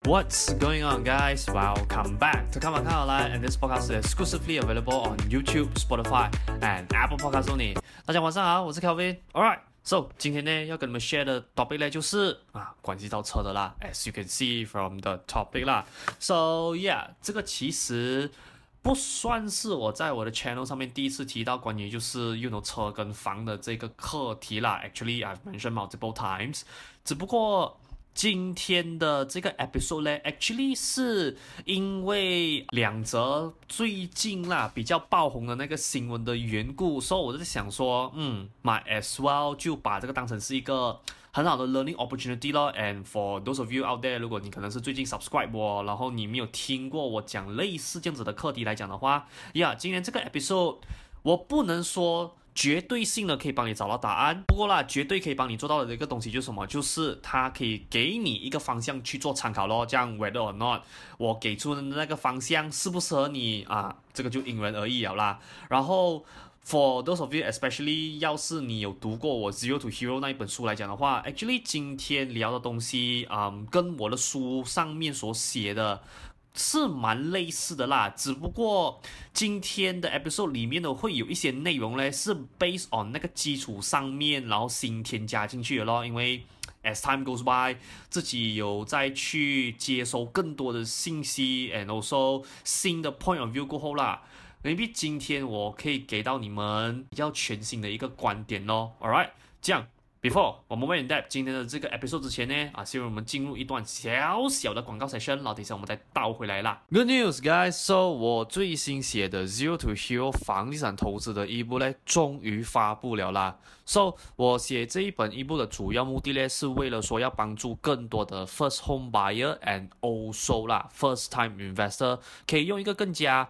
What's going on, guys? Welcome back to Come On Come Online, and this podcast is exclusively available on YouTube, Spotify, and Apple Podcasts only. 大家晚上好，我是 Kelvin。Alright, so 今天呢要跟你们 share 的 topic 呢就是啊关系到车的啦，as you can see from the topic 啦。So yeah，这个其实。不算是我在我的 channel 上面第一次提到关于就是用的车跟房的这个课题啦。Actually, I've mentioned multiple times。只不过 今天的这个 episode 呢，actually 是因为两则最近啦比较爆红的那个新闻的缘故，所以我就在想说，嗯 my as well 就把这个当成是一个。很好的 learning opportunity 咯，and for those of you out there，如果你可能是最近 subscribe 我，然后你没有听过我讲类似这样子的课题来讲的话，呀，今天这个 episode 我不能说绝对性的可以帮你找到答案，不过啦，绝对可以帮你做到的一个东西就是什么？就是它可以给你一个方向去做参考咯，这样 whether or not 我给出的那个方向适不适合你啊，这个就因人而异了啦，然后。For those of you, especially 要是你有读过我《Zero to Hero》那一本书来讲的话，actually 今天聊的东西，嗯，跟我的书上面所写的是蛮类似的啦。只不过今天的 episode 里面呢，会有一些内容呢是 based on 那个基础上面，然后新添加进去的咯。因为 as time goes by，自己有再去接收更多的信息，and also 新的 point of view 过后啦。maybe 今天我可以给到你们比较全新的一个观点咯 All right，这样。Before 我们 went in depth 今天的这个 episode 之前呢，啊，希望我们进入一段小小的广告 session，然后等一下我们再倒回来啦。Good news, guys! So 我最新写的 Zero to Hero 房地产投资的一部呢，终于发布了啦。So 我写这一本一部的主要目的呢，是为了说要帮助更多的 first home buyer and also 啦 first time investor 可以用一个更加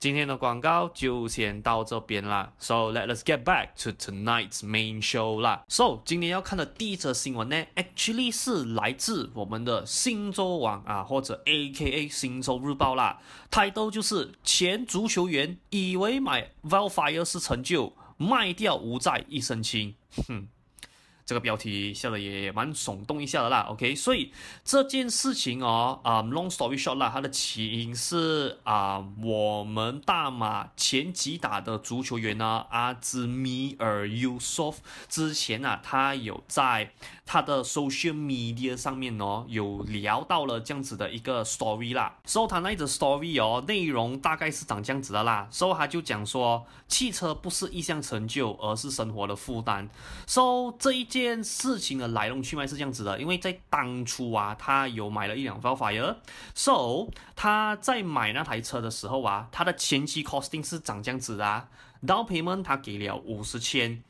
今天的广告就先到这边啦。So let us get back to tonight's main show 啦。So 今天要看的第一则新闻呢，actually 是来自我们的星洲网啊，或者 AKA 星洲日报啦。title 就是前足球员以为买 Vellfire 是成就，卖掉无债一身轻。哼。这个标题下的也蛮耸动一下的啦，OK，所以这件事情哦，啊、，long story short 啦，它的起因是啊我们大马前几打的足球员呢，阿兹米尔尤索夫之前啊，他有在他的 social media 上面哦，有聊到了这样子的一个 story 啦，so 他那一则 story 哦，内容大概是长这样子的啦，so 他就讲说，汽车不是一项成就，而是生活的负担，so 这一件。事情的来龙去脉是这样子的，因为在当初啊，他有买了一辆 Velfire，so 他在买那台车的时候啊，他的前期 costing 是长这样子的啊，down payment 他给了五十千。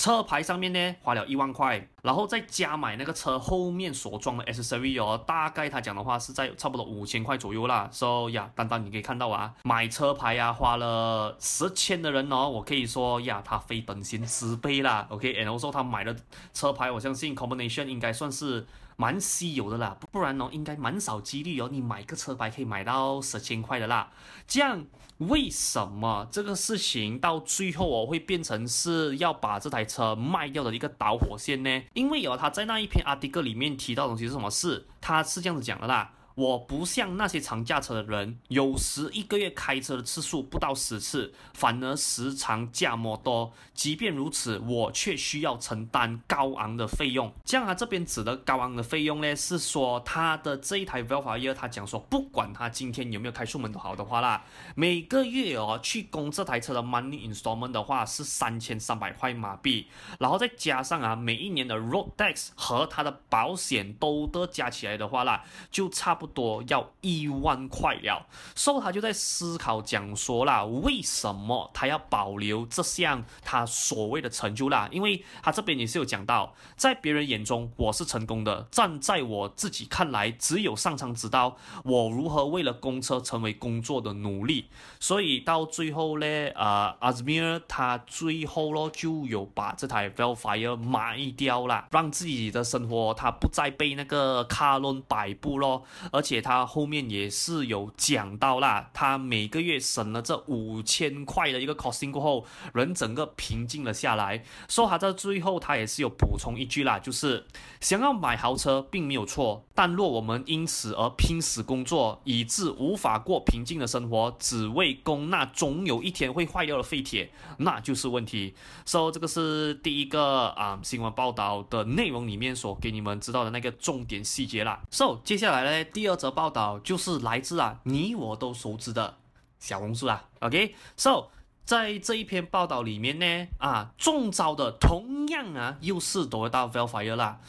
车牌上面呢花了一万块，然后再加买那个车后面所装的 accessory 哦，大概他讲的话是在差不多五千块左右啦。So 呀，单单你可以看到啊，买车牌呀、啊、花了十千的人哦，我可以说呀，他非等闲之辈啦。OK，and also 他买的车牌，我相信 combination 应该算是蛮稀有的啦，不然哦应该蛮少几率哦，你买个车牌可以买到十千块的啦。这样。为什么这个事情到最后我会变成是要把这台车卖掉的一个导火线呢？因为有他在那一篇阿迪哥里面提到的东西是什么事？他是这样子讲的啦。我不像那些常驾车的人，有时一个月开车的次数不到十次，反而时常驾摩多。即便如此，我却需要承担高昂的费用。这样他这边指的高昂的费用呢，是说他的这一台 Vellfire，他讲说，不管他今天有没有开出门都好的话啦，每个月哦去供这台车的 money installment 的话是三千三百块马币，然后再加上啊每一年的 road tax 和他的保险都得加起来的话啦，就差不多。要一万块了，所以他就在思考讲说啦，为什么他要保留这项他所谓的成就啦？因为他这边也是有讲到，在别人眼中我是成功的，站在我自己看来，只有上苍知道我如何为了公车成为工作的努力。所以到最后呢，呃，阿兹米尔他最后咯就有把这台 Vellfire 卖掉了，让自己的生活他不再被那个卡伦摆布咯，而且他后面也是有讲到啦，他每个月省了这五千块的一个 costing 过后，人整个平静了下来。说他在最后他也是有补充一句啦，就是想要买豪车并没有错，但若我们因此而拼死工作，以致无法过平静的生活，只为供那总有一天会坏掉的废铁，那就是问题。所以这个是第一个啊、新闻报道的内容里面所给你们知道的那个重点细节啦。So 接下来呢，第第二。则报道就是来自啊你我都熟知的小红书啦，OK，So 在这一篇报道里面呢，啊中招的同样啊又是得到 Vellfire 啦。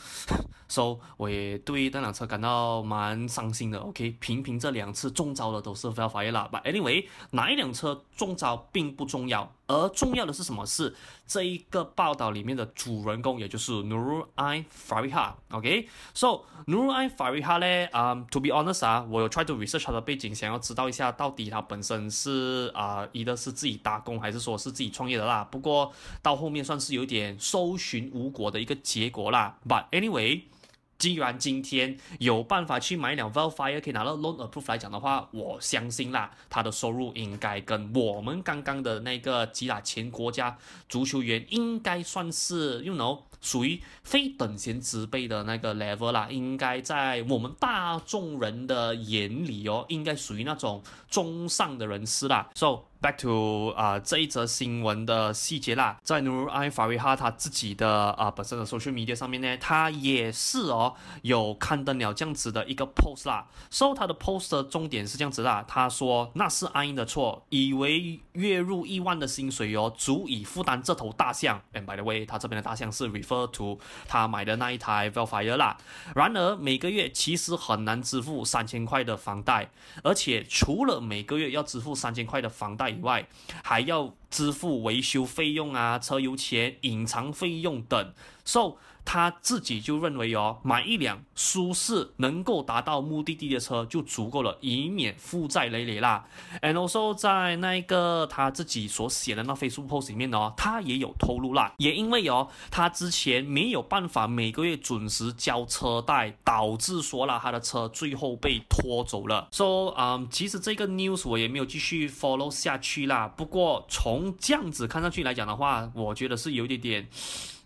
So 我也对那辆车感到蛮伤心的，OK，频频这两次中招的都是 Vellfire 啦，But anyway，哪一辆车中招并不重要，而重要的是什么？是这一个报道里面的主人公，也就是 Nurul Ain Fariha，OK，So Nurul Ain Fariha 呢，啊、，To be honest 啊，我有 try to research 他的背景，想要知道一下到底他本身是啊，一、呃、个是自己打工还是说是自己创业的啦。不过到后面算是有点搜寻无果的一个结果啦。But anyway。既然今天有办法去买一辆 Vellfire 可以拿到 loan approve 来讲的话，我相信啦，他的收入应该跟我们刚刚的那个吉打前国家足球员应该算是，you know，属于非等闲之辈的那个 level 啦，应该在我们大众人的眼里哦，应该属于那种中上的人士啦。So back to 啊、这一则新闻的细节啦，在 Nurul Ain Fariha 他自己的啊、本身的 social media 上面呢，他也是哦有刊登了这样子的一个 post 啦。So 他的 post 的重点是这样子啦，他说那是阿英的错，以为月入亿万的薪水哦足以负担这头大象。And by the way，他这边的大象是 refer to 他买的那一台 Vellfire 啦。然而每个月其实很难支付三千块的房贷，而且除了每个月要支付三千块的房贷。以外，还要支付维修费用啊、车油钱、隐藏费用等。So 他自己就认为哦，买一辆舒适、能够达到目的地的车就足够了，以免负债累累啦。And also 在那个他自己所写的那 Facebook post 里面哦，他也有透露啦，也因为哦，他之前没有办法每个月准时交车贷，导致说了他的车最后被拖走了。So 嗯，其实这个 news 我也没有继续 follow 下去啦。不过从从这样子看上去来讲的话，我觉得是有一点点，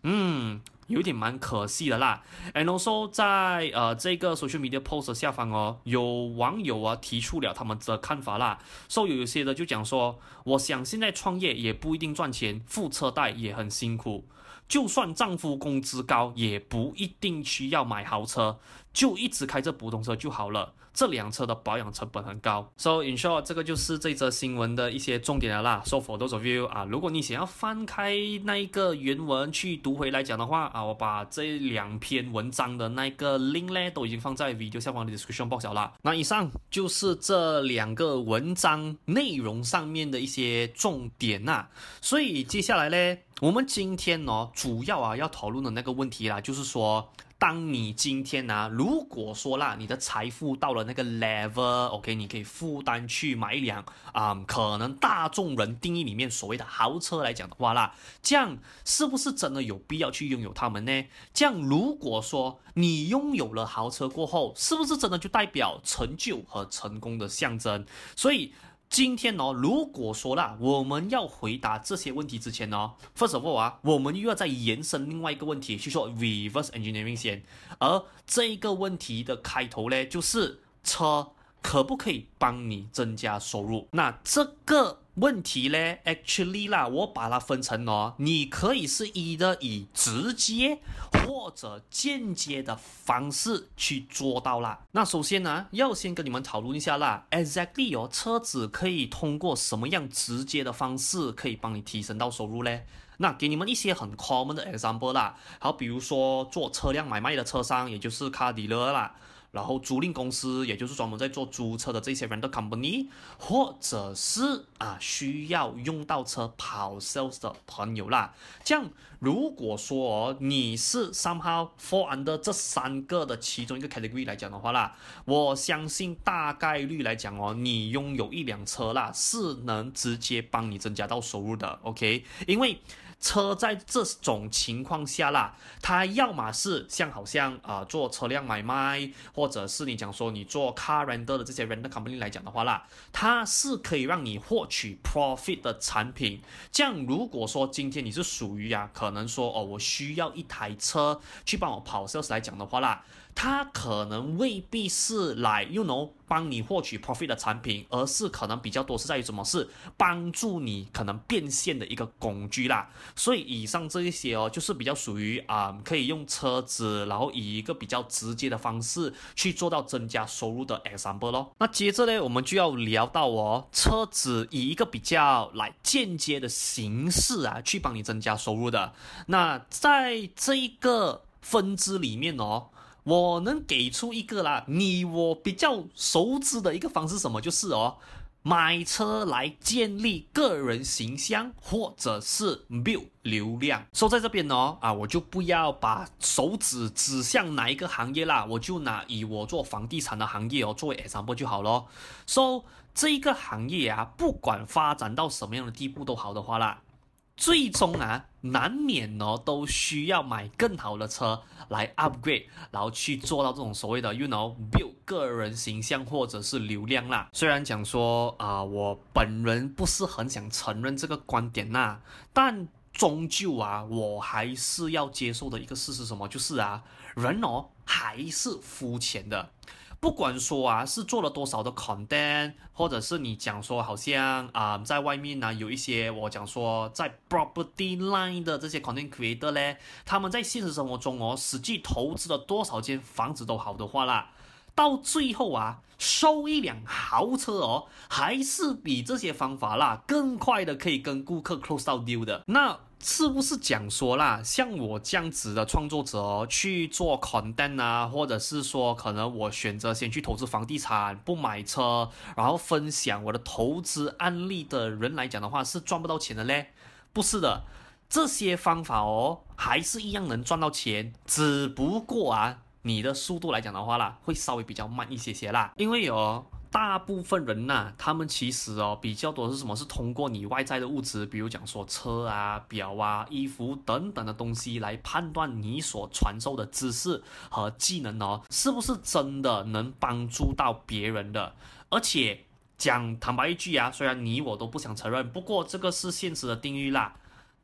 嗯。有点蛮可惜的啦，and also 在呃这个 social media post 下方哦，有网友啊提出了他们的看法啦，所以有些的就讲说，我想现在创业也不一定赚钱，付车贷也很辛苦，就算丈夫工资高，也不一定需要买豪车，就一直开着普通车就好了。这辆车的保养成本很高，so in short，这个就是这则新闻的一些重点了啦。So for those of you 啊，如果你想要翻开那一个原文去读回来讲的话啊，我把这两篇文章的那个 link 呢都已经放在 video 下方的 description box 了。那以上就是这两个文章内容上面的一些重点呐。所以接下来呢，我们今天呢主要啊要讨论的那个问题啦，就是说。当你今天呢、啊，如果说啦，你的财富到了那个 level，OK，你可以负担去买一辆啊、可能大众人定义里面所谓的豪车来讲的话啦，这样是不是真的有必要去拥有它们呢？这样如果说你拥有了豪车过后，是不是真的就代表成就和成功的象征？所以。今天呢，如果说啦，我们要回答这些问题之前呢，first of all 啊，我们又要再延伸另外一个问题，去说 reverse engineering 先。而这一个问题的开头呢，就是车可不可以帮你增加收入？那这个。问题呢，actually 啦，我把它分成哦，你可以是以的以直接或者间接的方式去做到啦。那首先呢，要先跟你们讨论一下啦，exactly 哦，车子可以通过什么样直接的方式可以帮你提升到收入呢？那给你们一些很 common 的 example 啦，好，比如说做车辆买卖的车商，也就是 car dealer 啦。然后租赁公司，也就是专门在做租车的这些 rental company，或者是啊需要用到车跑 sales 的朋友啦。这样，如果说哦你是 somehow fall under 这三个的其中一个 category 来讲的话啦，我相信大概率来讲哦，你拥有一辆车啦，是能直接帮你增加到收入的。OK，因为。车在这种情况下啦，它要么是像好像啊、做车辆买卖，或者是你讲说你做 car rental 的这些 rental company 来讲的话啦，它是可以让你获取 profit 的产品。这样如果说今天你是属于啊，可能说哦我需要一台车去帮我跑 sales 来讲的话啦。它可能未必是来，you know，帮你获取 profit 的产品，而是可能比较多是在于什么？是帮助你可能变现的一个工具啦。所以以上这一些哦，就是比较属于啊、可以用车子，然后以一个比较直接的方式去做到增加收入的 example 咯。那接着呢，我们就要聊到哦，车子以一个比较来间接的形式啊，去帮你增加收入的。那在这一个分支里面哦。我能给出一个啦，你我比较熟知的一个方式，什么就是哦，买车来建立个人形象，或者是 build 流量。说在这边呢，啊，我就不要把手指指向哪一个行业啦，我就拿以我做房地产的行业哦作为 example 就好咯。说、so, 这一个行业啊，不管发展到什么样的地步都好的话啦。最终啊，难免呢都需要买更好的车来 upgrade，然后去做到这种所谓的 you know build 个人形象或者是流量啦。虽然讲说啊、我本人不是很想承认这个观点呐，但终究啊，我还是要接受的一个事实，什么就是啊，人哦还是肤浅的。不管说啊，是做了多少的 content，或者是你讲说好像啊、在外面呢有一些我讲说在 property line 的这些 content creator 呢，他们在现实生活中哦，实际投资了多少间房子都好的话啦，到最后啊，收一辆豪车哦，还是比这些方法啦更快的可以跟顾客 close 到 deal 的那。是不是讲说啦，像我这样子的创作者，去做 content 啊，或者是说可能我选择先去投资房地产，不买车，然后分享我的投资案例的人来讲的话，是赚不到钱的嘞？不是的，这些方法哦，还是一样能赚到钱，只不过啊，你的速度来讲的话啦，会稍微比较慢一些些啦，因为有、哦。大部分人呐、啊，他们其实哦比较多是什么？是通过你外在的物质，比如讲说车啊、表啊、衣服等等的东西来判断你所传授的知识和技能哦，是不是真的能帮助到别人的？而且讲坦白一句啊，虽然你我都不想承认，不过这个是现实的定律啦。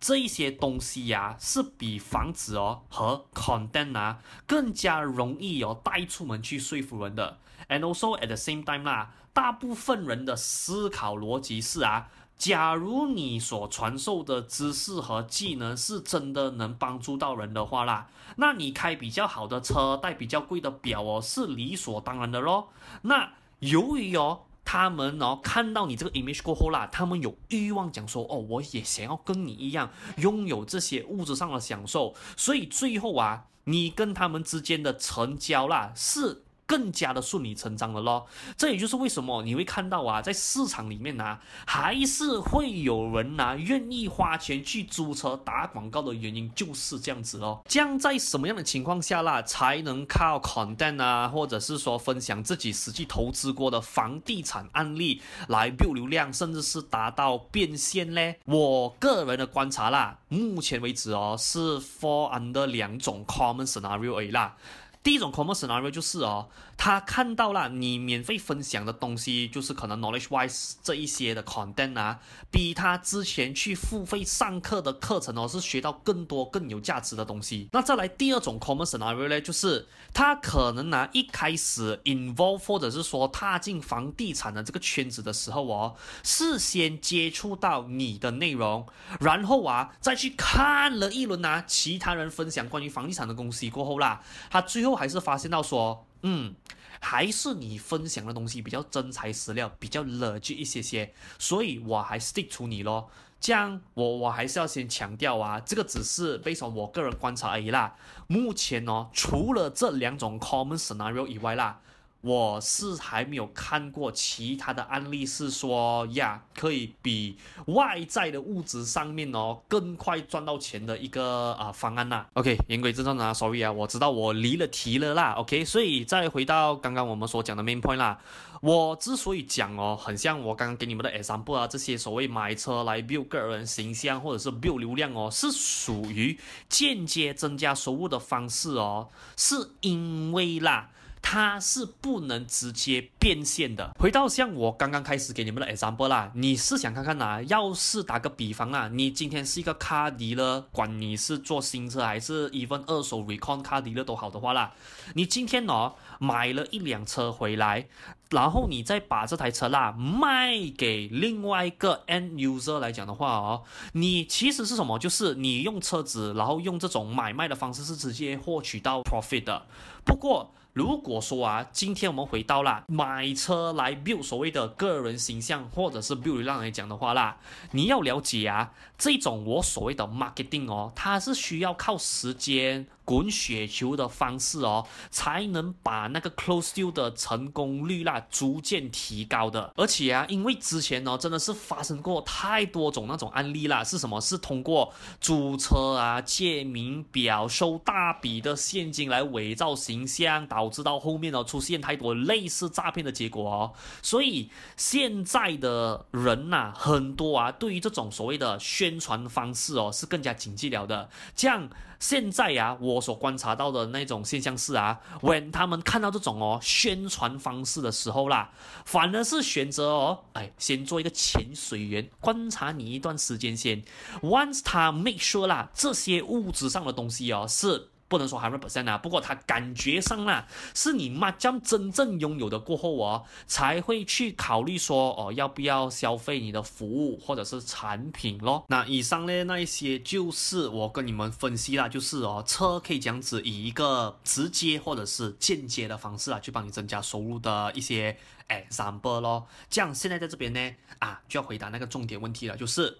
这一些东西呀、是比房子哦和 content 啊更加容易哦带出门去说服人的。And also at the same time 啦，大部分人的思考逻辑是啊，假如你所传授的知识和技能是真的能帮助到人的话啦，那你开比较好的车，戴比较贵的表哦，是理所当然的咯。那由于哦。他们哦，看到你这个 image 过后啦，他们有欲望讲说，哦，我也想要跟你一样拥有这些物质上的享受，所以最后啊，你跟他们之间的成交啦是。更加的顺理成章了咯，这也就是为什么你会看到啊，在市场里面呢、啊，还是会有人呐、啊、愿意花钱去租车打广告的原因就是这样子咯。这样在什么样的情况下啦，才能靠 content 啊，或者是说分享自己实际投资过的房地产案例来 build 流量，甚至是达到变现呢？我个人的观察啦，目前为止哦，是 fall under 两种 common scenario 啦。第一种 common scenario 就是哦，他看到了你免费分享的东西，就是可能 knowledge wise 这一些的 content 啊，比他之前去付费上课的课程哦，是学到更多更有价值的东西。那再来第二种 common scenario 呢，就是他可能呢、一开始 involve 或者是说踏进房地产的这个圈子的时候哦，事先接触到你的内容，然后啊再去看了一轮啊其他人分享关于房地产的东西过后啦，他最后。还是发现到说，嗯，还是你分享的东西比较真材实料，比较 legit 一些些，所以我还 stick to 你咯。这样，我我还是要先强调啊，这个只是 based on 我个人观察而已啦。目前哦，除了这两种 common scenario 以外啦。我是还没有看过其他的案例，是说呀，可以比外在的物质上面哦更快赚到钱的一个啊方案呐。OK，言归正传啊，sorry 啊，我知道我离了题了啦。OK，所以再回到刚刚我们所讲的 main point 啦。我之所以讲哦，很像我刚刚给你们的 example 啊，这些所谓买车来 build 个人形象或者是 build 流量哦，是属于间接增加收入的方式哦，是因为啦。它是不能直接变现的。回到像我刚刚开始给你们的 example 啦，你是想看看呐、啊，要是打个比方啊，你今天是一个 car dealer，管你是做新车还是 even 二手 recon car dealer 都好的话啦，你今天哦买了一辆车回来，然后你再把这台车啦卖给另外一个 end user 来讲的话哦，你其实是什么？就是你用车子，然后用这种买卖的方式是直接获取到 profit 的。不过，如果说啊，今天我们回到啦买车来 build 所谓的个人形象，或者是 build 流量来讲的话啦，你要了解啊，这种我所谓的 marketing 哦，它是需要靠时间。滚雪球的方式哦，才能把那个 close deal 的成功率啦逐渐提高的。而且啊，因为之前呢、真的是发生过太多种那种案例啦，是什么？是通过租车啊、借名表、收大笔的现金来伪造形象，导致到后面呢、出现太多类似诈骗的结果哦。所以现在的人呐、很多啊，对于这种所谓的宣宣传方式哦，是更加经济了的。这样。现在呀、啊，我所观察到的那种现象是啊，when 他们看到这种哦宣传方式的时候啦，反而是选择哦，哎，先做一个潜水员，观察你一段时间先。Once 他 make sure 啦，这些物质上的东西哦是。不能说 hundred percent 啊，不过他感觉上啦，是你麻将真正拥有的过后哦，才会去考虑说哦，要不要消费你的服务或者是产品咯。那以上呢，那一些就是我跟你们分析啦，就是哦，车可以这样子以一个直接或者是间接的方式啊，去帮你增加收入的一些 example 咯。这样现在在这边呢，啊，就要回答那个重点问题了，就是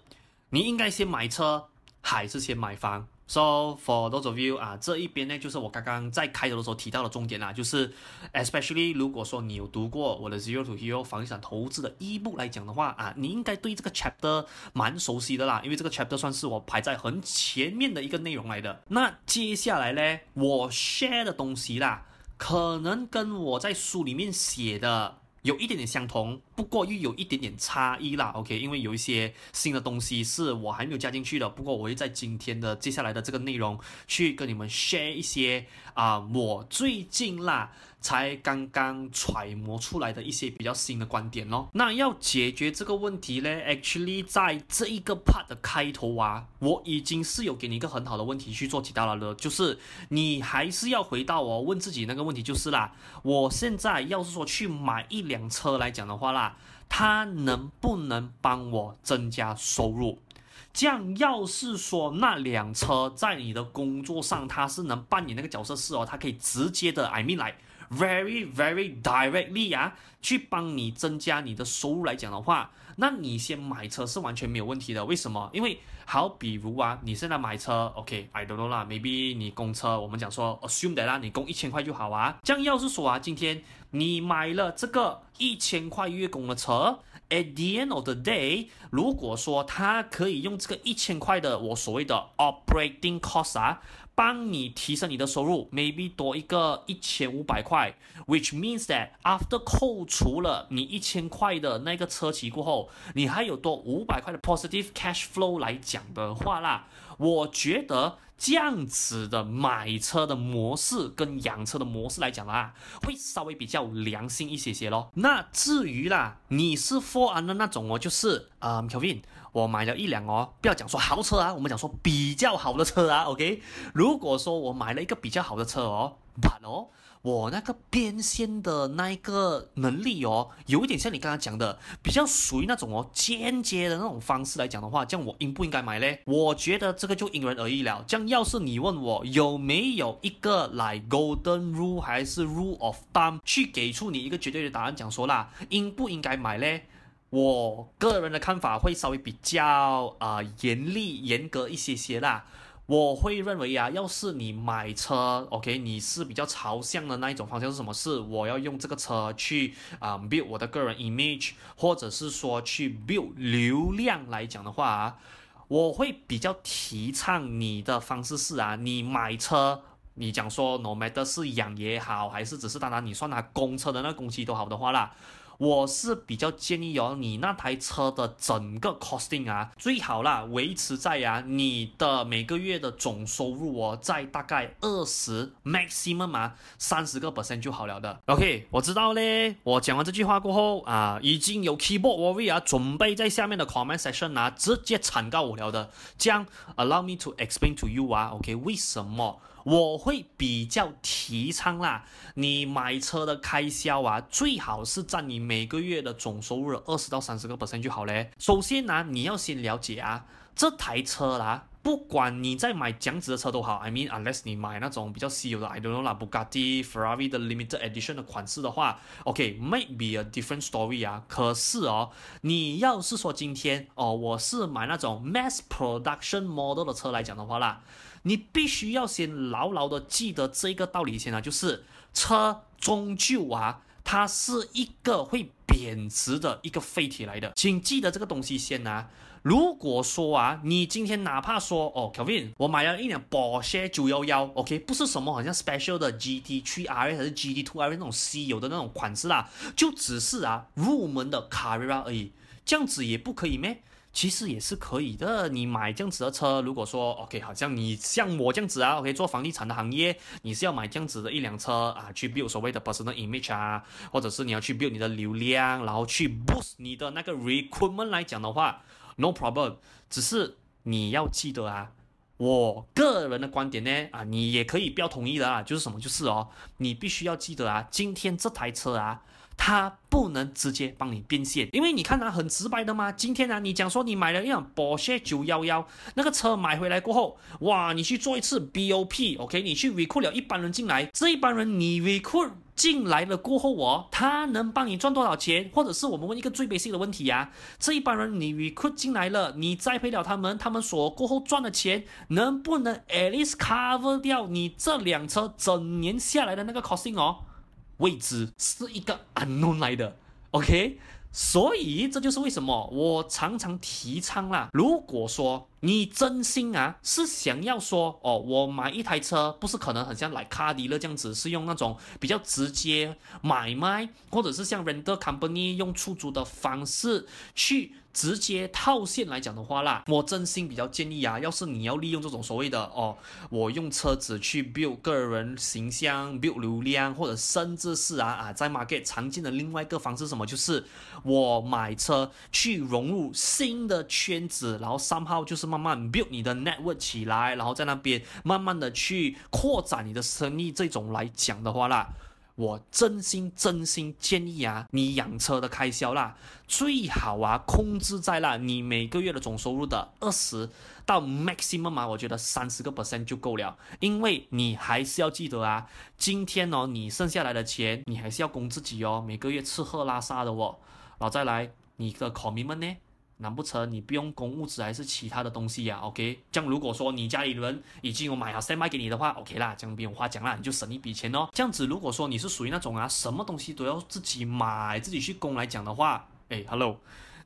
你应该先买车还是先买房？So for those of you 啊，这一边呢，就是我刚刚在开头的时候提到的重点啦，就是 especially 如果说你有读过我的 Zero to Hero 房地产投资的 ebook 来讲的话啊，你应该对这个 chapter 蛮熟悉的啦，因为这个 chapter 算是我排在很前面的一个内容来的。那接下来呢，我 share 的东西啦，可能跟我在书里面写的。有一点点相同，不过又有一点点差异啦。OK，因为有一些新的东西是我还没有加进去的。不过我会在今天的接下来的这个内容去跟你们 share 一些啊、我最近啦才刚刚揣摩出来的一些比较新的观点咯。那要解决这个问题呢，actually 在这一个 part 的开头啊，我已经是有给你一个很好的问题去做解答了的，就是你还是要回到我问自己那个问题，就是啦，我现在要是说去买一辆车来讲的话啦，它能不能帮我增加收入？这样，要是说那辆车在你的工作上，它是能扮演那个角色是哦，它可以直接的，I mean like very very directly 啊，去帮你增加你的收入来讲的话，那你先买车是完全没有问题的。为什么？因为好比如啊，你现在买车，OK，I don't know 啦，maybe 你供车，我们讲说 assume that 啦，你供一千块就好啊。这样要是说啊，今天你买了这个一千块月供的车。At the end of the day，如果说他可以用这个一千块的我所谓的 operating cost 啊，帮你提升你的收入，maybe 多一个一千五百块，which means that after 扣除了你一千块的那个车骑过后，你还有多五百块的 positive cash flow 来讲的话啦，我觉得。这样子的买车的模式跟养车的模式来讲啊，会稍微比较良心一些些咯。那至于啦，你是 for 的那种哦，就是呃，Kelvin，我买了一辆哦，不要讲说豪车啊，我们讲说比较好的车啊，OK。如果说我买了一个比较好的车哦，but 哦。我那个变现的那一个能力哦，有一点像你刚刚讲的，比较属于那种哦间接的那种方式来讲的话，这样我应不应该买嘞？我觉得这个就因人而异了。这样要是你问我有没有一个来 golden rule 还是 rule of thumb 去给出你一个绝对的答案，讲说啦，应不应该买嘞？我个人的看法会稍微比较啊、呃、严厉严格一些些啦。我会认为啊，要是你买车，OK，你是比较朝向的那一种方向是什么？是我要用这个车去啊、呃、build 我的个人 image，或者是说去 build 流量来讲的话啊，我会比较提倡你的方式是啊，你买车，你讲说 no matter 是养也好，还是只是单单你算它公车的那个工期都好的话啦。我是比较建议哦，你那台车的整个 costing 啊，最好啦，维持在啊，你的每个月的总收入哦，在大概二十 maximum 啊，三十个 percent 就好了的。OK，我知道嘞，我讲完这句话过后啊，已经有 keyboard warrior 啊，准备在下面的 comment section 啊，直接铲告我了的。这样 allow me to explain to you 啊，OK，为什么？我会比较提倡啦，你买车的开销啊，最好是占你每个月的总收入的二十到三十个 percent 就好嘞。首先呢，你要先了解啊，这台车啦，不管你在买这样子的车都好，I mean unless 你买那种比较稀有的，I don't know 啦，Bugatti、Ferrari 的 limited edition 的款式的话，OK，might be a different story 啊。可是哦，你要是说今天哦，我是买那种 mass production model 的车来讲的话啦。你必须要先牢牢的记得这个道理先啊，就是车终究啊，它是一个会贬值的一个废铁来的，请记得这个东西先啊。如果说啊，你今天哪怕说哦，Kevin，我买了一辆保时捷九幺幺，OK，不是什么好像 special 的 GT3 RS 还是 GT2 RS 那种稀有的那种款式啦，就只是啊入门的 Carrera 而已，这样子也不可以咩？其实也是可以的，你买这样子的车，如果说 OK，好像你像我这样子啊，OK，做房地产的行业，你是要买这样子的一辆车啊，去 build 所谓的 personal image 啊，或者是你要去 build 你的流量，然后去 boost 你的那个 recruitment 来讲的话，no problem。只是你要记得啊，我个人的观点呢，啊，你也可以不要同意的啊，就是什么，就是哦，你必须要记得啊，今天这台车啊。它不能直接帮你变现，因为你看它很直白的嘛。今天呢、啊，你讲说你买了一辆保时捷九幺幺，那个车买回来过后，哇，你去做一次 BOP，OK，你去 recruit 了一般人进来，这一般人你 recruit 进来了过后哦，他能帮你赚多少钱？或者是我们问一个最 basic 的问题啊，这一般人你 recruit 进来了，你栽培了他们，他们所过后赚的钱，能不能 at least cover 掉你这辆车整年下来的那个 costing 哦？未知是一个 unknown 来的，OK，所以这就是为什么我常常提倡啦。如果说你真心啊是想要说哦，我买一台车不是可能很像来卡迪勒这样子，是用那种比较直接买卖，或者是像 rental company 用出租的方式去。直接套现来讲的话啦，我真心比较建议啊，要是你要利用这种所谓的哦，我用车子去 build 个人形象、build 流量，或者甚至是啊啊在 market 常见的另外一个方式，什么就是我买车去融入新的圈子，然后 somehow 就是慢慢 build 你的 network 起来，然后在那边慢慢的去扩展你的生意，这种来讲的话啦。我真心真心建议啊，你养车的开销啦，最好啊控制在啦你每个月的总收入的二十到 maximum 嘛，我觉得三十个 percent 就够了，因为你还是要记得啊，今天哦你剩下来的钱，你还是要供自己哦，每个月吃喝拉撒的哦，然后再来你的 commitment 呢？难不成你不用供物资还是其他的东西呀、？OK，这样如果说你家里人已经有买好先卖给你的话，OK 啦，这样不用话讲啦，你就省一笔钱哦。这样子如果说你是属于那种啊，什么东西都要自己买、自己去供来讲的话，哎，Hello，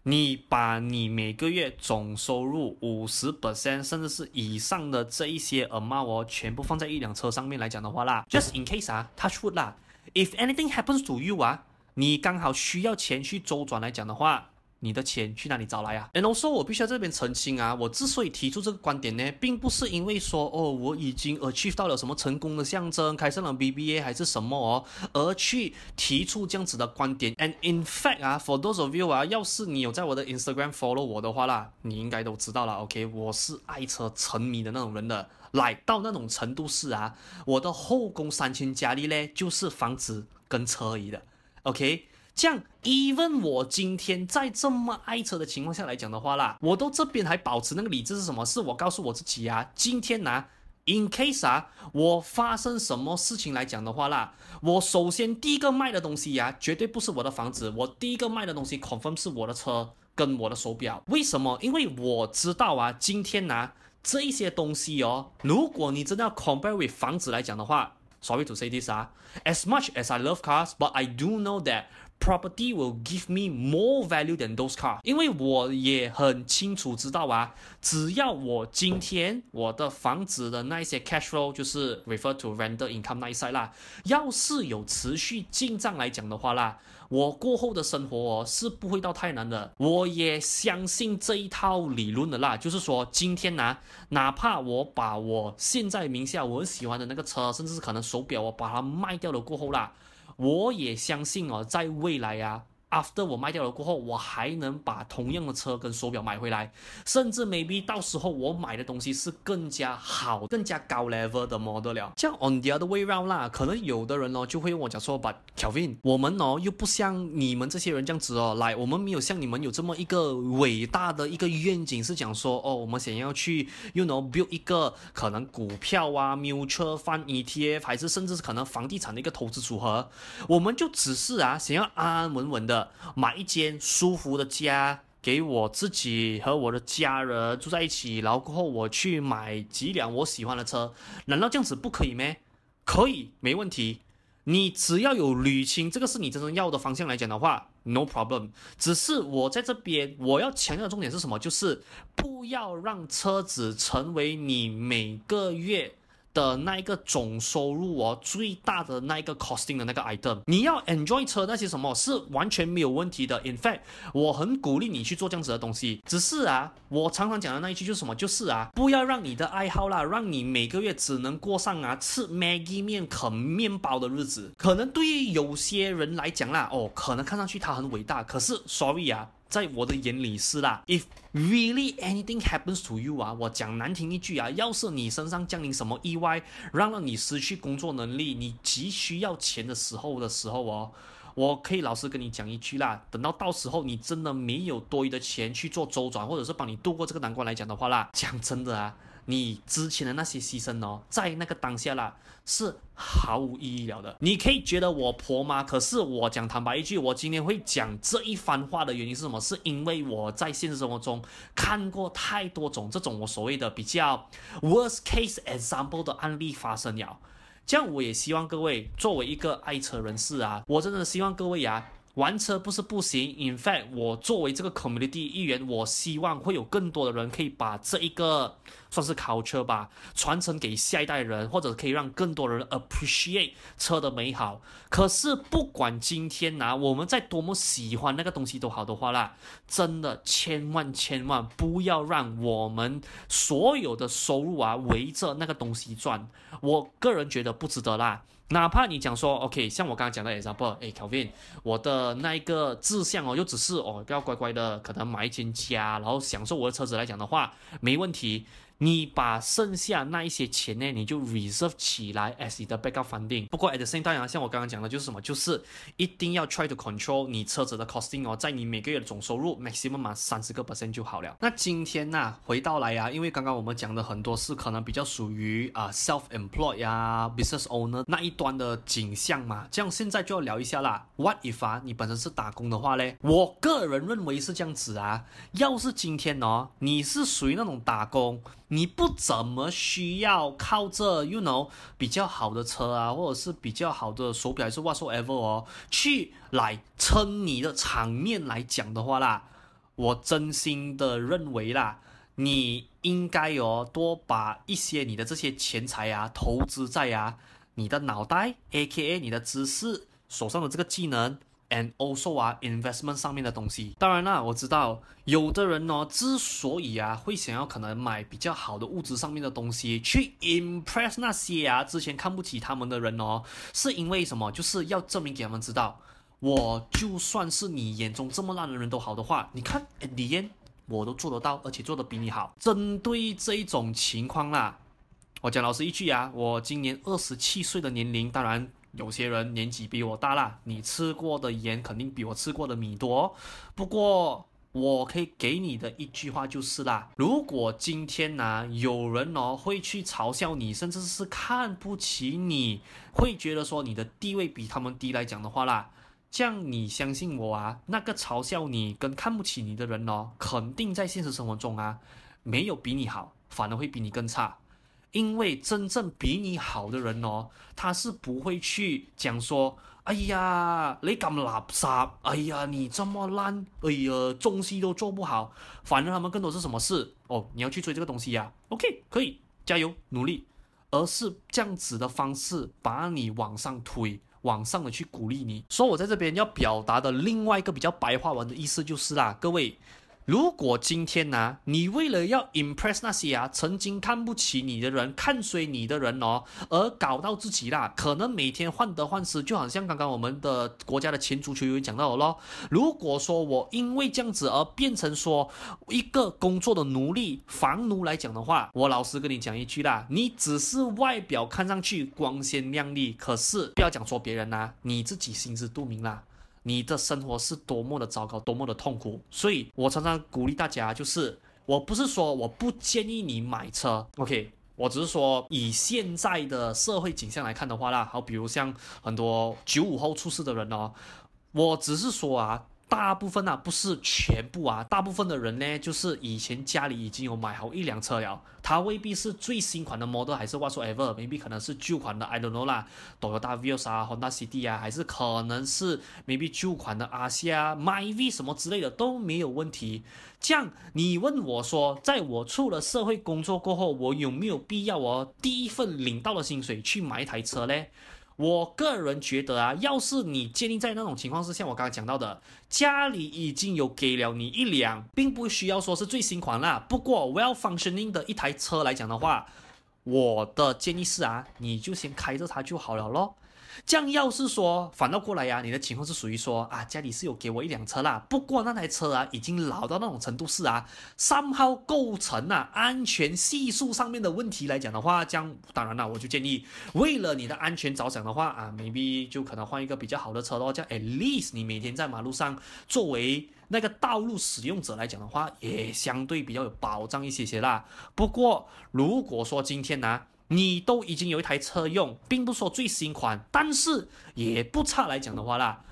你把你每个月总收入五十 percent 甚至是以上的这一些 amount 哦，全部放在一辆车上面来讲的话啦，just in case 啊，touch wood 啦，if anything happens to you 啊，你刚好需要钱去周转来讲的话。你的钱去哪里找来啊？And also，我必须要这边澄清啊，我之所以提出这个观点呢，并不是因为说哦，我已经 achieve 到了什么成功的象征，开上了 BBA 还是什么哦，而去提出这样子的观点。And in fact 啊，for those of you 啊，要是你有在我的 Instagram follow 我的话啦，你应该都知道了。OK，我是爱车沉迷的那种人的，来到那种程度是啊，我的后宫三千佳丽呢，就是房子跟车而已的。OK。这样，even 我今天在这么爱车的情况下来讲的话啦，我都这边还保持那个理智是什么？是我告诉我自己啊，今天呢、，in case 啊，我发生什么事情来讲的话啦，我首先第一个卖的东西呀、啊，绝对不是我的房子，我第一个卖的东西 confirm 是我的车跟我的手表。为什么？因为我知道啊，今天呢、这一些东西哦，如果你真的要 compare with 房子来讲的话，sorry to say this 啊，as much as I love cars，but I do know that Property will give me more value than those car，因为我也很清楚知道啊，只要我今天我的房子的那一些 cash flow 就是 refer to rental income 那一 side 啦，要是有持续进账来讲的话啦，我过后的生活是不会到太难的。我也相信这一套理论的啦，就是说今天呢、哪怕我把我现在名下我很喜欢的那个车，甚至是可能手表，我把它卖掉了过后啦。我也相信哦，在未来呀、啊。After 我卖掉了过后，我还能把同样的车跟手表买回来，甚至 maybe 到时候我买的东西是更加好、更加高 level 的 model 了。像 on the other way round 啦，可能有的人哦就会问我讲说，But Kelvin，我们哦又不像你们这些人这样子哦，来，我们没有像你们有这么一个伟大的一个愿景，是讲说哦，我们想要去 you know build 一个可能股票啊、mutual fund、ETF，还是甚至是可能房地产的一个投资组合，我们就只是啊想要安安稳稳的。买一间舒服的家给我自己和我的家人住在一起，然后过后我去买几辆我喜欢的车，难道这样子不可以吗？可以，没问题。你只要有捋清这个是你真正要的方向来讲的话，no problem。只是我在这边我要强调的重点是什么？就是不要让车子成为你每个月。的那一个总收入哦，最大的那一个 costing 的那个 item，你要 enjoy 车那些什么是完全没有问题的。In fact，我很鼓励你去做这样子的东西。只是啊，我常常讲的那一句就是什么，就是啊，不要让你的爱好啦，让你每个月只能过上啊吃 Maggie 面啃面包的日子。可能对于有些人来讲啦，哦，可能看上去他很伟大，可是 sorry 啊。在我的眼里是啦，if really anything happens to you 啊，我讲难听一句啊，要是你身上降临什么意外，让让你失去工作能力，你急需要钱的时候的时候哦，我可以老实跟你讲一句啦，等到到时候你真的没有多余的钱去做周转，或者是帮你度过这个难关来讲的话啦，讲真的啊。你之前的那些牺牲哦，在那个当下啦，是毫无意义了的。你可以觉得我婆妈，可是我讲坦白一句，我今天会讲这一番话的原因是什么？是因为我在现实生活中看过太多种这种我所谓的比较 worst case example 的案例发生了。这样我也希望各位作为一个爱车人士啊，我真的希望各位呀、啊。玩车不是不行，in fact，我作为这个 community 一员，我希望会有更多的人可以把这一个算是 culture 吧，传承给下一代人，或者可以让更多人 appreciate 车的美好。可是不管今天啊，我们在多么喜欢那个东西都好的话啦，真的千万千万不要让我们所有的收入啊围着那个东西转。我个人觉得不值得啦。哪怕你讲说，OK，像我刚刚讲的 example，哎，Kelvin，我的那一个志向哦，又只是哦，要乖乖的，可能买一间家，然后享受我的车子来讲的话，没问题。你把剩下那一些钱呢，你就 reserve 起来 as 你的 backup funding。不过 at the same time 啊，像我刚刚讲的，就是什么，就是一定要 try to control 你车子的 costing 哦，在你每个月的总收入 maximum 嘛三十个 percent 就好了。那今天呢、啊，回到来呀、啊，因为刚刚我们讲的很多是可能比较属于啊、self-employed 呀、啊、business owner 那一端的景象嘛，这样现在就要聊一下啦。What if 啊，你本身是打工的话嘞？我个人认为是这样子啊，要是今天哦，你是属于那种打工。你不怎么需要靠着，you know，比较好的车啊，或者是比较好的手表，还是 whatsoever 哦，去来撑你的场面来讲的话啦，我真心的认为啦，你应该哦多把一些你的这些钱财啊投资在啊你的脑袋，aka 你的知识，手上的这个技能。And also 啊，investment 上面的东西，当然啦，我知道有的人呢，之所以啊会想要可能买比较好的物质上面的东西去 impress 那些啊之前看不起他们的人哦，是因为什么？就是要证明给他们知道，我就算是你眼中这么烂的人都好的话，你看 at the end 我都做得到，而且做得比你好。针对这一种情况啦，我讲老实一句啊，我今年二十七岁的年龄，当然。有些人年纪比我大啦，你吃过的盐肯定比我吃过的米多。不过我可以给你的一句话就是啦，如果今天呢、有人哦会去嘲笑你，甚至是看不起你，会觉得说你的地位比他们低来讲的话啦，这样你相信我啊，那个嘲笑你跟看不起你的人哦，肯定在现实生活中啊没有比你好，反而会比你更差。因为真正比你好的人哦，他是不会去讲说，哎呀，你咁垃圾，哎呀，你这么烂，哎呀，东西都做不好。反正他们更多是什么事哦，你要去追这个东西呀，OK，可以，加油努力，而是这样子的方式把你往上推，往上的去鼓励你。所以我在这边要表达的另外一个比较白话文的意思就是啦，各位。如果今天呢、啊，你为了要 impress 那些啊曾经看不起你的人、看衰你的人哦，而搞到自己啦，可能每天患得患失，就好像刚刚我们的国家的前足球员讲到的咯。如果说我因为这样子而变成说一个工作的奴隶、房奴来讲的话，我老实跟你讲一句啦，你只是外表看上去光鲜亮丽，可是不要讲说别人呐、你自己心知肚明啦。你的生活是多么的糟糕，多么的痛苦，所以我常常鼓励大家，就是我不是说我不建议你买车，OK，我只是说以现在的社会景象来看的话啦，好，比如像很多九五后出世的人哦，我只是说啊。大部分啊，不是全部啊，大部分的人呢，就是以前家里已经有买好一辆车了，他未必是最新款的 model，还是 whatsoever，maybe 可能是旧款的，I don't know 啦，Toyota Vios 啊，Honda City 啊，还是可能是 maybe 旧款的 RC 啊，MyV 什么之类的都没有问题。这样你问我说，在我出了社会工作过后，我有没有必要我第一份领到的薪水去买一台车呢？我个人觉得啊，要是你建立在那种情况是像我刚刚讲到的，家里已经有给了你一辆，并不需要说是最新款啦。不过 well functioning 的一台车来讲的话，我的建议是啊，你就先开着它就好了咯。这样要是说反倒过来呀、你的情况是属于说啊，家里是有给我一辆车啦，不过那台车啊已经老到那种程度是啊，somehow 构成啊安全系数上面的问题来讲的话，这样当然了，我就建议为了你的安全着想的话啊，maybe 就可能换一个比较好的车咯，这样 at least 你每天在马路上作为那个道路使用者来讲的话，也相对比较有保障一些些啦。不过如果说今天呢、你都已经有一台车用，并不说最新款，但是也不差来讲的话啦，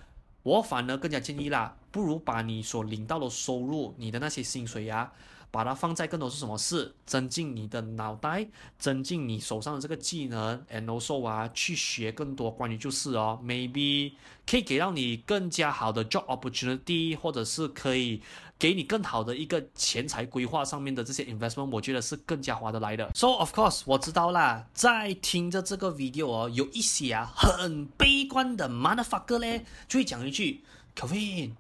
我反而更加建议啦，不如把你所领到的收入，你的那些薪水呀、把它放在更多是什么事？增进你的脑袋，增进你手上的这个技能，and also 啊，去学更多关于就是哦，maybe 可以给到你更加好的 job opportunity，或者是可以给你更好的一个钱财规划上面的这些 investment，我觉得是更加划得来的。So of course 我知道啦，在听着这个 video 哦，有一些啊很悲观的 motherfucker 咧，就会讲一句，Kevin。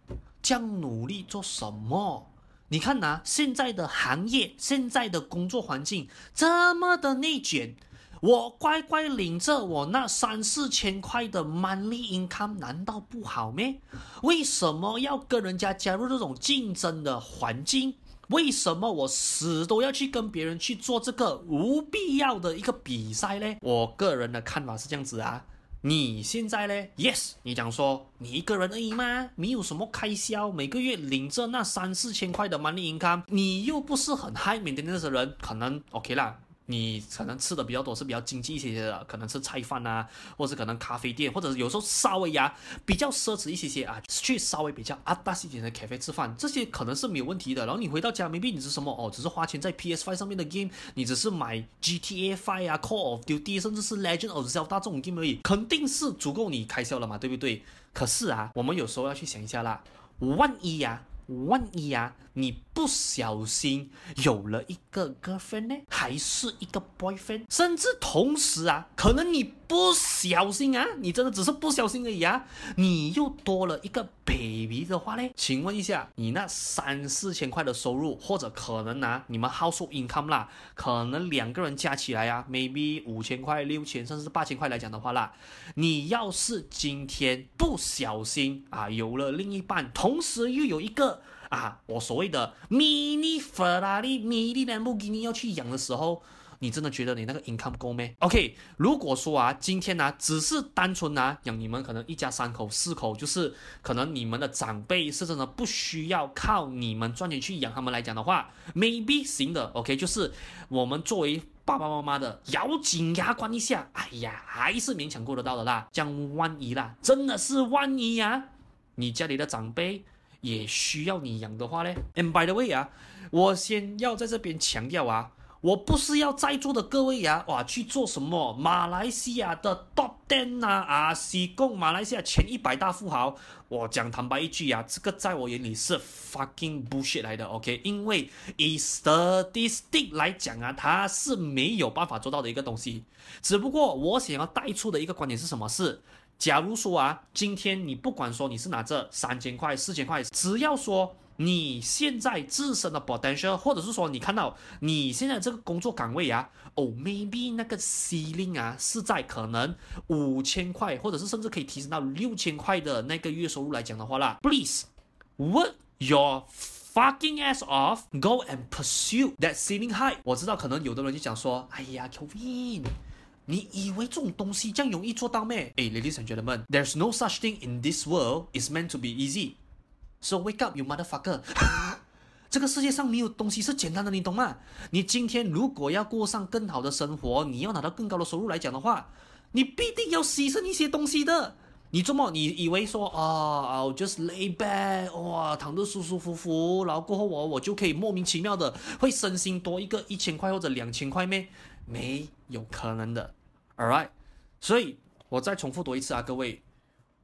这样努力做什么？你看呐、现在的行业，现在的工作环境这么的内卷，我乖乖领着我那三四千块的 monthly income，难道不好咩？为什么要跟人家加入这种竞争的环境？为什么我死都要去跟别人去做这个无必要的一个比赛呢？我个人的看法是这样子啊。你现在呢？Yes，你讲说你一个人而已吗？没有什么开销，每个月领着那三四千块的 money income，你又不是很 high maintenance 的人，可能 OK 啦。你可能吃的比较多是比较经济一些些的，可能是菜饭啊，或者可能咖啡店，或者有时候稍微呀、比较奢侈一些些啊，去稍微比较阿大一点的咖啡吃饭，这些可能是没有问题的。然后你回到家，maybe 你是什么哦，只是花钱在 PS5 上面的 game，你只是买 GTA 5啊，Call of Duty，甚至是 Legend of Zelda 这种 game 而已，肯定是足够你开销了嘛，对不对？可是啊，我们有时候要去想一下啦，万一呀、万一啊，你不小心有了一个 girlfriend 呢，还是一个 boyfriend，甚至同时啊，可能你不小心啊，你真的只是不小心而已啊，你又多了一个 baby 的话呢？请问一下，你那三四千块的收入，或者可能啊，你们 household income 啦，可能两个人加起来啊，maybe 五千块、六千，甚至八千块来讲的话啦，你要是今天不小心啊，有了另一半，同时又有一个。啊，我所谓的 mini Ferrari、mini Lamborghini 要去养的时候，你真的觉得你那个 income 够没？OK，如果说啊，今天呢、啊，只是单纯啊养你们可能一家三口、四口，就是可能你们的长辈是真的不需要靠你们赚钱去养他们来讲的话，maybe 行的。OK，就是我们作为爸爸妈妈的，咬紧牙关一下，哎呀，还是勉强过得到的啦。这样万一啦，真的是万一呀、啊，你家里的长辈。也需要你养的话呢？And by the way 啊，我先要在这边强调啊，我不是要在座的各位呀、啊，哇去做什么马来西亚的 Top Ten 啊啊，西贡马来西亚前一百大富豪。我讲坦白一句啊，这个在我眼里是 fucking bullshit 来的，OK？因为以 statistic 来讲啊，它是没有办法做到的一个东西。只不过我想要带出的一个观点是什么？是。假如说啊，今天你不管说你是拿着三千块、四千块，只要说你现在自身的 potential，或者是说你看到你现在这个工作岗位啊，哦，maybe 那个 ceiling 啊是在可能五千块，或者是甚至可以提升到六千块的那个月收入来讲的话啦，please work your fucking ass off，go and pursue that ceiling high。我知道可能有的人就讲说，哎呀，Kevin。你以为这种东西这样容易做到咩？哎，ladies and gentlemen, there's no such thing in this world is meant to be easy. So wake up, you motherfucker！这个世界上没有东西是简单的，你懂吗？你今天如果要过上更好的生活，你要拿到更高的收入来讲的话，你必定要牺牲一些东西的。你做梦你以为说啊，I'll just lay back，哇，躺得舒舒服服，然后过后我我就可以莫名其妙的会身心多一个一千块或者两千块咩？没有可能的，All right，所以我再重复多一次啊，各位，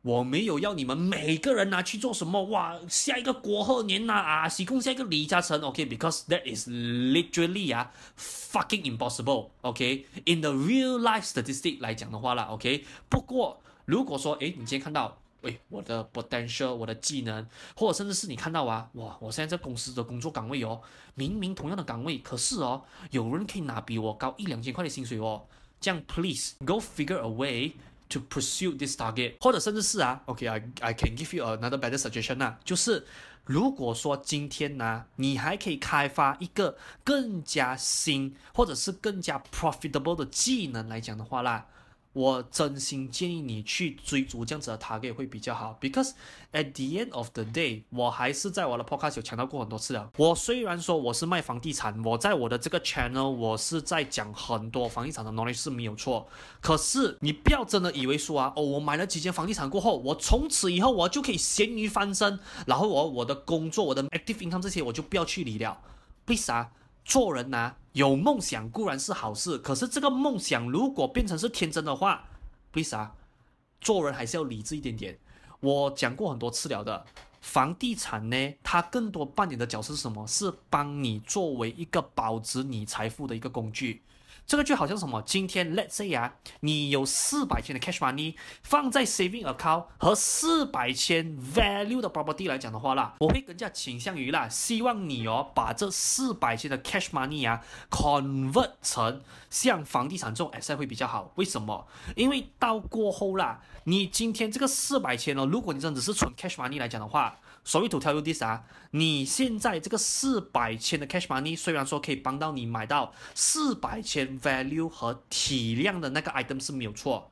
我没有要你们每个人拿、去做什么哇，下一个郭鹤年呐啊，西贡下一个李嘉诚，OK，because、that is literally 啊，fucking impossible，OK，in、the real life statistic 来讲的话啦，OK，不过如果说诶，你今天看到。喂，我的 potential，我的技能，或者甚至是你看到啊，哇，我现在在公司的工作岗位哦，明明同样的岗位，可是哦，有人可以拿比我高一两千块的薪水哦，这样 please go figure a way to pursue this target，或者甚至是啊，OK，I I can give you another better suggestion 啊，就是如果说今天呢、啊，你还可以开发一个更加新或者是更加 profitable 的技能来讲的话啦。我真心建议你去追逐这样子的 target 会比较好，because at the end of the day，我还是在我的 podcast 有强调过很多次了。我虽然说我是卖房地产，我在我的这个 channel 我是在讲很多房地产的 knowledge 是没有错，可是你不要真的以为说啊，哦，我买了几间房地产过后，我从此以后我就可以咸鱼翻身，然后我我的工作、我的 active income 这些我就不要去理了。，please 啊，做人呐、有梦想固然是好事，可是这个梦想如果变成是天真的话为啥，做人还是要理智一点点。我讲过很多次了的，房地产呢，它更多扮演的角色是什么？是帮你作为一个保值你财富的一个工具。这个就好像什么？今天 Let's say 啊，你有四百千的 cash money 放在 saving account 和四百千 value 的 property 来讲的话啦，我会更加倾向于啦，希望你哦把这四百千的 cash money 啊 convert 成像房地产这种 asset 会比较好。为什么？因为到过后啦，你今天这个四百千哦，如果你真的只是存 cash money 来讲的话。Sorry to tell you this 啊，你现在这个四百千的 cash money 虽然说可以帮到你买到四百千 value 和体量的那个 item 是没有错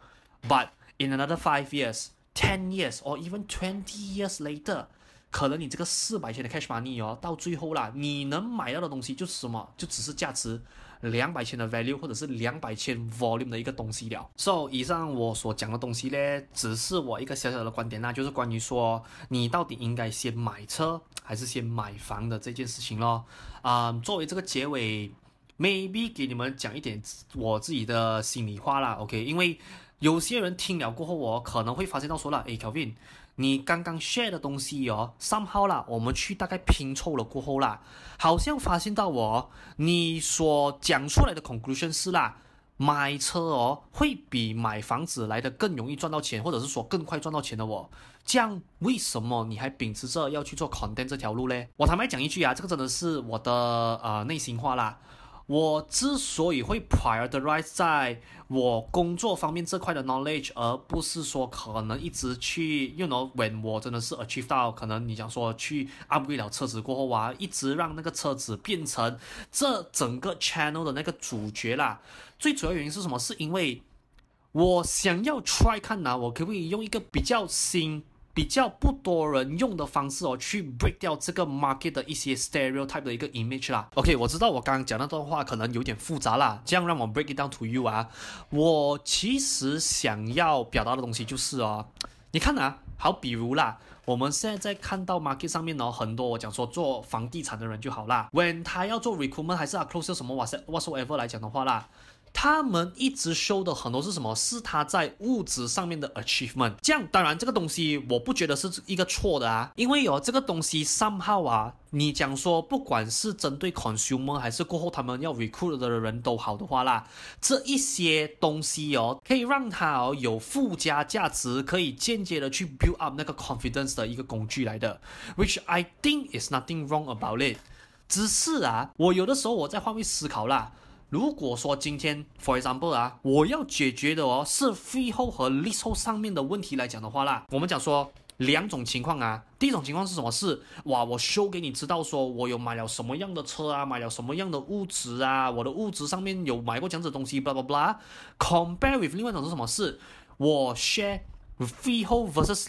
，but in another five years, ten years or even twenty years later，可能你这个四百千的 cash money 哦，到最后啦，你能买到的东西就是什么？就只是价值。两百千的 value 或者是两百千 volume 的一个东西了。So 以上我所讲的东西呢，只是我一个小小的观点，那就是关于说你到底应该先买车还是先买房的这件事情咯。啊、作为这个结尾，maybe 给你们讲一点我自己的心里话啦。OK，因为有些人听了过后，我可能会发现到说了，诶，Kelvin。你刚刚 share 的东西哦，somehow 啦，我们去大概拼凑了过后啦，好像发现到我你所讲出来的 conclusion 是啦，买车哦会比买房子来的更容易赚到钱，或者是说更快赚到钱的哦，这样为什么你还秉持着要去做 content 这条路嘞？我坦白讲一句啊，这个真的是我的呃内心话啦。我之所以会 prioritize 在我工作方面这块的 knowledge，而不是说可能一直去，you know，when 我真的是 achieve 到，可能你讲说去 upgrade 了车子过后啊，一直让那个车子变成这整个 channel 的那个主角啦。最主要原因是什么？是因为我想要 try 看呐，我可不可以用一个比较新。比较不多人用的方式哦，去 break 掉这个 market 的一些 stereotype 的一个 image 啦。OK，我知道我刚刚讲那段话可能有点复杂啦，这样让我 break it down to you 啊。我其实想要表达的东西就是哦，你看啊，好比如啦，我们现在在看到 market 上面呢，很多我讲说做房地产的人就好啦，when 他要做 recruitment 还是啊 close 什么 whatsoever 来讲的话啦。他们一直 show 的很多是什么？是他在物质上面的 achievement。这样，当然这个东西我不觉得是一个错的啊，因为有这个东西 somehow 啊，你讲说不管是针对 consumer 还是过后他们要 recruit 的人都好的话啦，这一些东西哦，可以让他哦有附加价值，可以间接的去 build up 那个 confidence 的一个工具来的，which I think is nothing wrong about it。只是啊，我有的时候我在换位思考啦。如果说今天，for example 啊，我要解决的哦是 freehold 和 leasehold 上面的问题来讲的话啦，我们讲说两种情况啊，第一种情况是什么？是哇，我 show 给你知道说我有买了什么样的车啊，买了什么样的物质啊，我的物质上面有买过这样子的东西，blah blah blah。compare with 另外一种是什么？是我 share。Freehold versus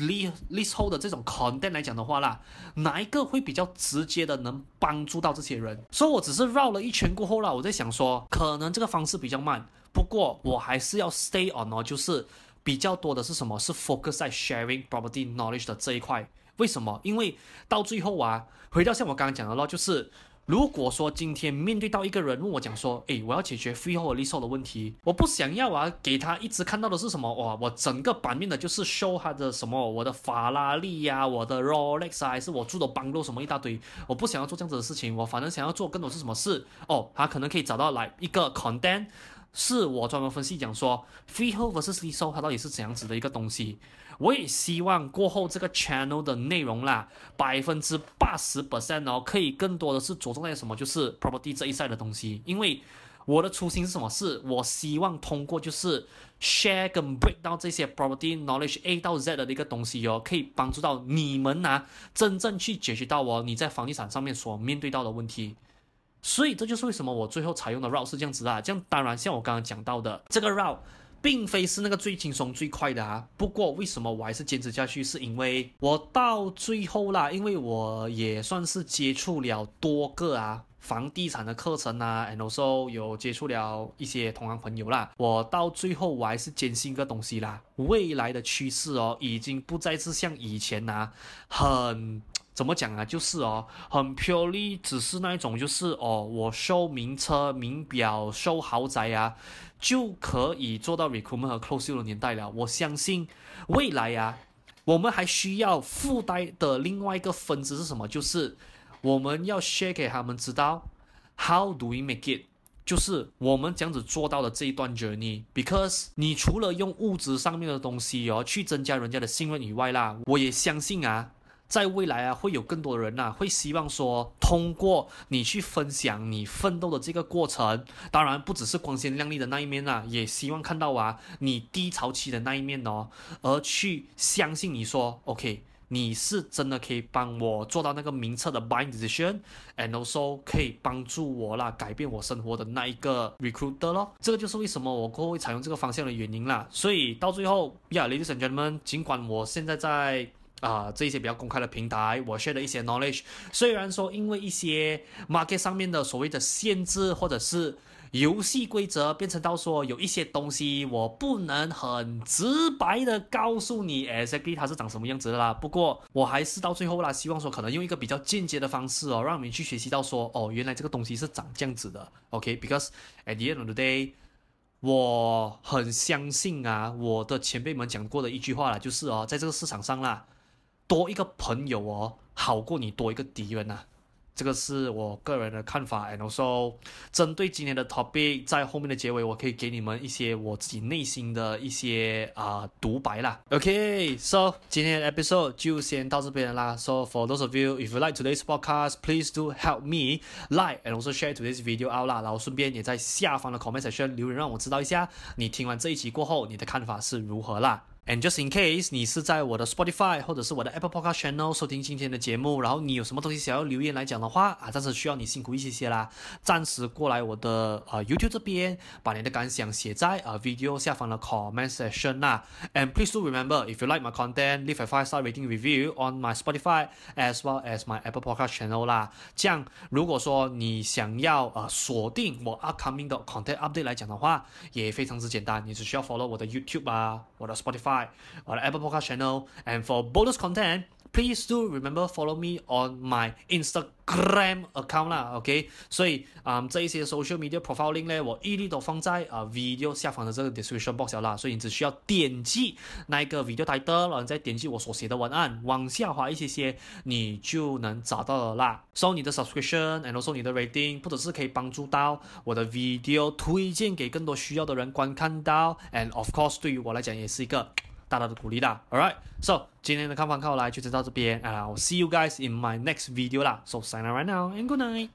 leasehold 的这种 content 来讲的话啦，哪一个会比较直接的能帮助到这些人？所以我只是绕了一圈过后啦，我在想说，可能这个方式比较慢，不过我还是要 stay on 哦，就是比较多的是什么？是 focus 在 sharing property knowledge 的这一块。为什么？因为到最后啊，回到像我刚刚讲的咯，就是。如果说今天面对到一个人问我讲说，诶，我要解决 free or lease 的问题，我不想要啊，给他一直看到的是什么？哇，我整个版面的就是 show 他的什么，我的法拉利呀，我的 Rolex 啊，还是我住的邦洛什么一大堆，我不想要做这样子的事情，我反正想要做更多是什么事？哦，他可能可以找到来一个 content，是我专门分析讲说 freehold versus leasehold 它到底是怎样子的一个东西。我也希望过后这个 channel 的内容啦，百分之八十 percent 哦，可以更多的是着重在什么，就是 property 这一 side 的东西。因为我的初心是什么？是我希望通过就是 share 跟 break down 这些 property knowledge A 到 Z 的一个东西哦，可以帮助到你们呐，真正去解决到哦你在房地产上面所面对到的问题。所以这就是为什么我最后采用的 route 是这样子啊。这样当然像我刚刚讲到的这个 route。并非是那个最轻松最快的啊，不过为什么我还是坚持下去？是因为我到最后啦，因为我也算是接触了多个啊房地产的课程啊，and also 有接触了一些同行朋友啦。我到最后我还是坚信一个东西啦，未来的趋势哦，已经不再是像以前呐、很。怎么讲啊？就是哦，很 purely，只是那一种，就是哦，我收名车、名表、收豪宅啊，就可以做到 recruitment 和 close 的年代了。我相信未来啊，我们还需要附带的另外一个分支是什么？就是我们要 share 给他们知道，how do we make it？就是我们这样子做到的这一段 journey，because 你除了用物质上面的东西哦去增加人家的信任以外啦，我也相信啊，在未来啊会有更多的人呐、啊、会希望说通过你去分享你奋斗的这个过程，当然不只是光鲜亮丽的那一面啊，也希望看到啊你低潮期的那一面哦，而去相信你说 OK。你是真的可以帮我做到那个名册的 buying decision，and also 可以帮助我啦，改变我生活的那一个 recruiter 咯。这个就是为什么我过后会采用这个方向的原因啦。所以到最后，yeah，ladies and gentlemen，尽管我现在在啊、呃、这一些比较公开的平台，我 share 的一些 knowledge，虽然说因为一些 market 上面的所谓的限制或者是。游戏规则变成到说有一些东西我不能很直白的告诉你，exactly 它是长什么样子的啦。不过我还是到最后啦，希望说可能用一个比较间接的方式哦，让你们去学习到说哦，原来这个东西是长这样子的。OK，because、okay? at the end of the day，我很相信啊，我的前辈们讲过的一句话啦，就是哦，在这个市场上啦，多一个朋友哦，好过你多一个敌人呐、啊。这个是我个人的看法，and also 针对今天的 topic，在后面的结尾，我可以给你们一些我自己内心的一些啊、呃、独白啦。OK，so 今天的 episode 就先到这边啦。So for those of you if you like today's podcast, please do help me like and also share today's video out 啦。然后顺便也在下方的 comment section 留言，让我知道一下你听完这一集过后，你的看法是如何啦。And just in case 你是在我的 Spotify 或者是我的 Apple Podcast Channel 收听今天的节目，然后你有什么东西想要留言来讲的话啊，暂时需要你辛苦一些些啦，暂时过来我的呃 YouTube 这边，把你的感想写在呃 video 下方的 comment section 啦。And please do remember if you like my content, leave a five star rating review on my Spotify as well as my Apple Podcast Channel 啦。这样如果说你想要呃锁定我 upcoming 的 content update 来讲的话，也非常之简单，你只需要 follow 我的 YouTube 啊，我的 Spotify。我的 Apple Podcast channel and for bonus content, please do remember follow me on my Instagram account 啦，OK？所以啊、这一些 social media profiling 呢，我一律都放在啊、video 下方的这个 description box 啦，所以你只需要点击那一个 video title，然后再点击我所写的文案，往下滑一些些，你就能找到了啦。So 你的 subscription and also 你的 rating，或者是可以帮助到我的 video 推荐给更多需要的人观看到，and of course 对于我来讲也是一个。大大的鼓励啦，Alright，so 今天的看法看来就到这边啊，I'll see you guys in my next video 啦，so sign out right now and good night。